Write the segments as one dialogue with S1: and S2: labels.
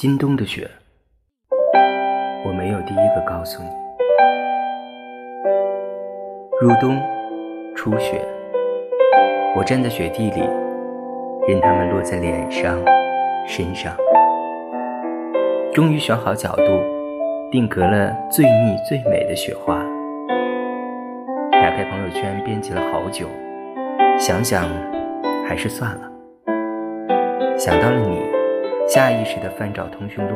S1: 今冬的雪，我没有第一个告诉你。入冬，初雪，我站在雪地里，任它们落在脸上、身上。终于选好角度，定格了最密最美的雪花。打开朋友圈，编辑了好久，想想还是算了。想到了你。下意识地翻找通讯录，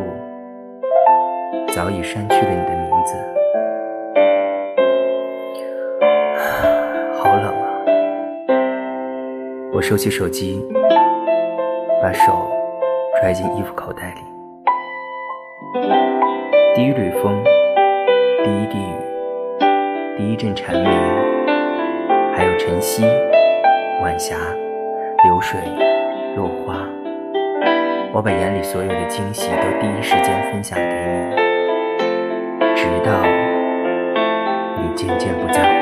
S1: 早已删去了你的名字。好冷啊！我收起手机，把手揣进衣服口袋里。第一缕风，第一滴雨，第一阵蝉鸣，还有晨曦、晚霞、流水、落花。我把眼里所有的惊喜都第一时间分享给你，直到你渐渐不再回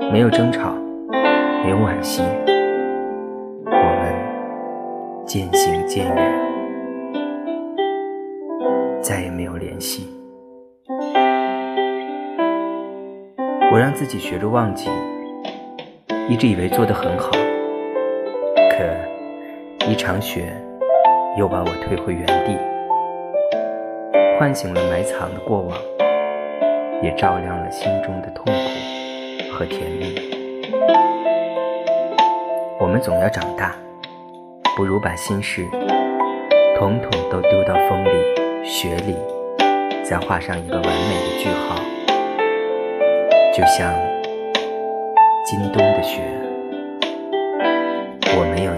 S1: 应。没有争吵，没有惋惜，我们渐行渐远，再也没有联系。我让自己学着忘记，一直以为做得很好。可一场雪又把我推回原地，唤醒了埋藏的过往，也照亮了心中的痛苦和甜蜜。我们总要长大，不如把心事统统都丢到风里雪里，再画上一个完美的句号，就像今冬的雪。我没有。